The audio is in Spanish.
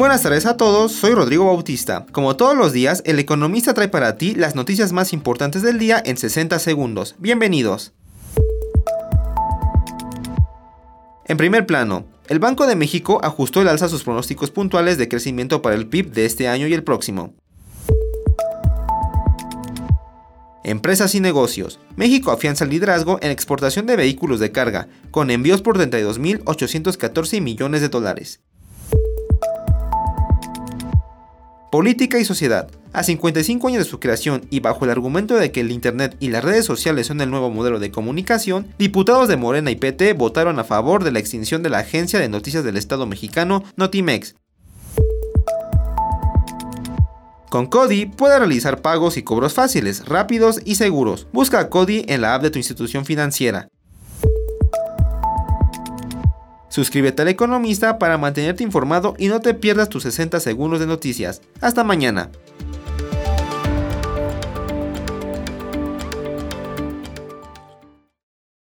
Buenas tardes a todos, soy Rodrigo Bautista. Como todos los días, el economista trae para ti las noticias más importantes del día en 60 segundos. Bienvenidos. En primer plano, el Banco de México ajustó el alza a sus pronósticos puntuales de crecimiento para el PIB de este año y el próximo. Empresas y negocios. México afianza el liderazgo en exportación de vehículos de carga, con envíos por 32.814 millones de dólares. Política y sociedad. A 55 años de su creación y bajo el argumento de que el Internet y las redes sociales son el nuevo modelo de comunicación, diputados de Morena y PT votaron a favor de la extinción de la agencia de noticias del Estado mexicano, Notimex. Con Cody puedes realizar pagos y cobros fáciles, rápidos y seguros. Busca a Cody en la app de tu institución financiera. Suscríbete al Economista para mantenerte informado y no te pierdas tus 60 segundos de noticias. Hasta mañana.